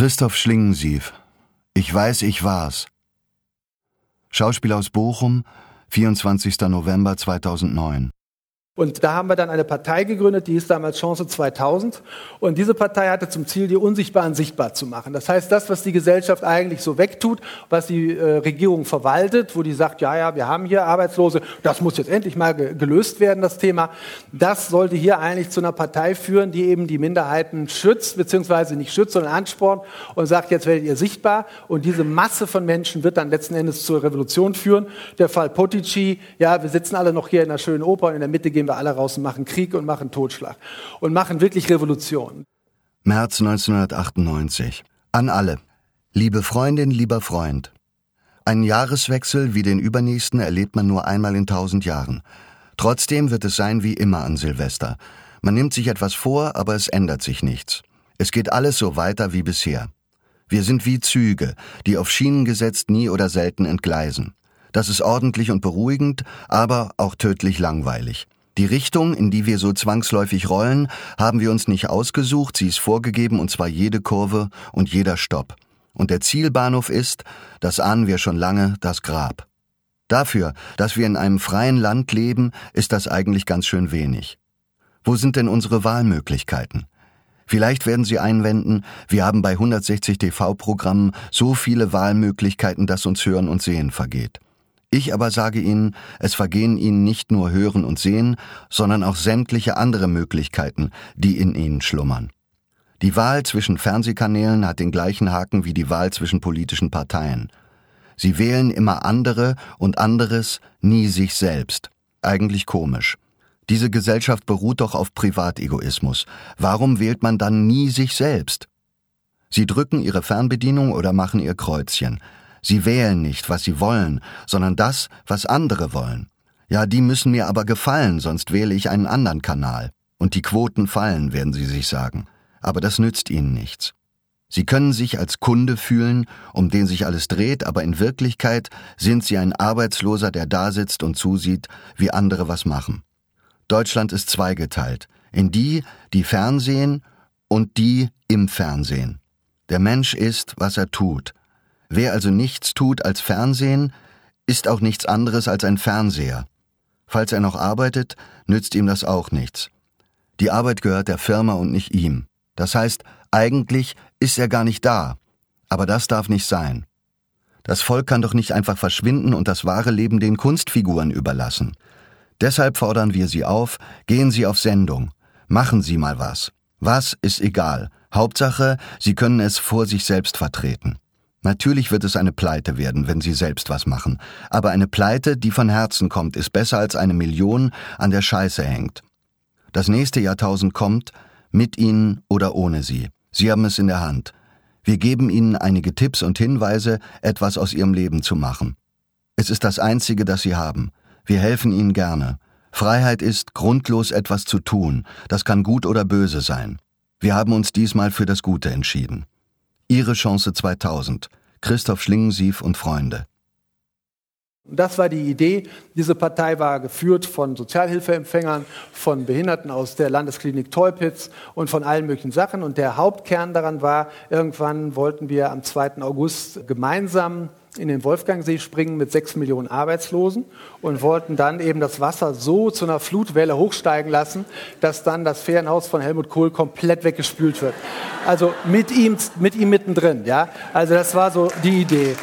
Christoph Schlingensief. Ich weiß, ich war's. Schauspieler aus Bochum, 24. November 2009. Und da haben wir dann eine Partei gegründet, die hieß damals Chance 2000. Und diese Partei hatte zum Ziel, die Unsichtbaren sichtbar zu machen. Das heißt, das, was die Gesellschaft eigentlich so wegtut, was die äh, Regierung verwaltet, wo die sagt, ja, ja, wir haben hier Arbeitslose, das muss jetzt endlich mal ge gelöst werden, das Thema. Das sollte hier eigentlich zu einer Partei führen, die eben die Minderheiten schützt, beziehungsweise nicht schützt, sondern anspornt und sagt, jetzt werdet ihr sichtbar. Und diese Masse von Menschen wird dann letzten Endes zur Revolution führen. Der Fall Potici, ja, wir sitzen alle noch hier in einer schönen Oper und in der Mitte gehen wir alle raus und machen Krieg und machen Totschlag und machen wirklich Revolution. März 1998. An alle. Liebe Freundin, lieber Freund. Einen Jahreswechsel wie den übernächsten erlebt man nur einmal in tausend Jahren. Trotzdem wird es sein wie immer an Silvester. Man nimmt sich etwas vor, aber es ändert sich nichts. Es geht alles so weiter wie bisher. Wir sind wie Züge, die auf Schienen gesetzt nie oder selten entgleisen. Das ist ordentlich und beruhigend, aber auch tödlich langweilig. Die Richtung, in die wir so zwangsläufig rollen, haben wir uns nicht ausgesucht, sie ist vorgegeben, und zwar jede Kurve und jeder Stopp. Und der Zielbahnhof ist, das ahnen wir schon lange, das Grab. Dafür, dass wir in einem freien Land leben, ist das eigentlich ganz schön wenig. Wo sind denn unsere Wahlmöglichkeiten? Vielleicht werden Sie einwenden, wir haben bei 160 TV-Programmen so viele Wahlmöglichkeiten, dass uns Hören und Sehen vergeht. Ich aber sage Ihnen, es vergehen Ihnen nicht nur Hören und Sehen, sondern auch sämtliche andere Möglichkeiten, die in Ihnen schlummern. Die Wahl zwischen Fernsehkanälen hat den gleichen Haken wie die Wahl zwischen politischen Parteien. Sie wählen immer andere und anderes, nie sich selbst. Eigentlich komisch. Diese Gesellschaft beruht doch auf Privategoismus. Warum wählt man dann nie sich selbst? Sie drücken ihre Fernbedienung oder machen ihr Kreuzchen. Sie wählen nicht, was sie wollen, sondern das, was andere wollen. Ja, die müssen mir aber gefallen, sonst wähle ich einen anderen Kanal. Und die Quoten fallen, werden Sie sich sagen. Aber das nützt Ihnen nichts. Sie können sich als Kunde fühlen, um den sich alles dreht, aber in Wirklichkeit sind Sie ein Arbeitsloser, der da sitzt und zusieht, wie andere was machen. Deutschland ist zweigeteilt, in die, die Fernsehen und die im Fernsehen. Der Mensch ist, was er tut, Wer also nichts tut als Fernsehen, ist auch nichts anderes als ein Fernseher. Falls er noch arbeitet, nützt ihm das auch nichts. Die Arbeit gehört der Firma und nicht ihm. Das heißt, eigentlich ist er gar nicht da. Aber das darf nicht sein. Das Volk kann doch nicht einfach verschwinden und das wahre Leben den Kunstfiguren überlassen. Deshalb fordern wir Sie auf, gehen Sie auf Sendung. Machen Sie mal was. Was ist egal. Hauptsache, Sie können es vor sich selbst vertreten. Natürlich wird es eine Pleite werden, wenn Sie selbst was machen. Aber eine Pleite, die von Herzen kommt, ist besser als eine Million an der Scheiße hängt. Das nächste Jahrtausend kommt, mit Ihnen oder ohne Sie. Sie haben es in der Hand. Wir geben Ihnen einige Tipps und Hinweise, etwas aus Ihrem Leben zu machen. Es ist das Einzige, das Sie haben. Wir helfen Ihnen gerne. Freiheit ist, grundlos etwas zu tun. Das kann gut oder böse sein. Wir haben uns diesmal für das Gute entschieden. Ihre Chance 2000. Christoph Schlingensief und Freunde. Das war die Idee. Diese Partei war geführt von Sozialhilfeempfängern, von Behinderten aus der Landesklinik Teupitz und von allen möglichen Sachen. Und der Hauptkern daran war, irgendwann wollten wir am 2. August gemeinsam in den Wolfgangsee springen mit sechs Millionen Arbeitslosen und wollten dann eben das Wasser so zu einer Flutwelle hochsteigen lassen, dass dann das Ferienhaus von Helmut Kohl komplett weggespült wird. Also mit ihm, mit ihm mittendrin, ja. Also das war so die Idee.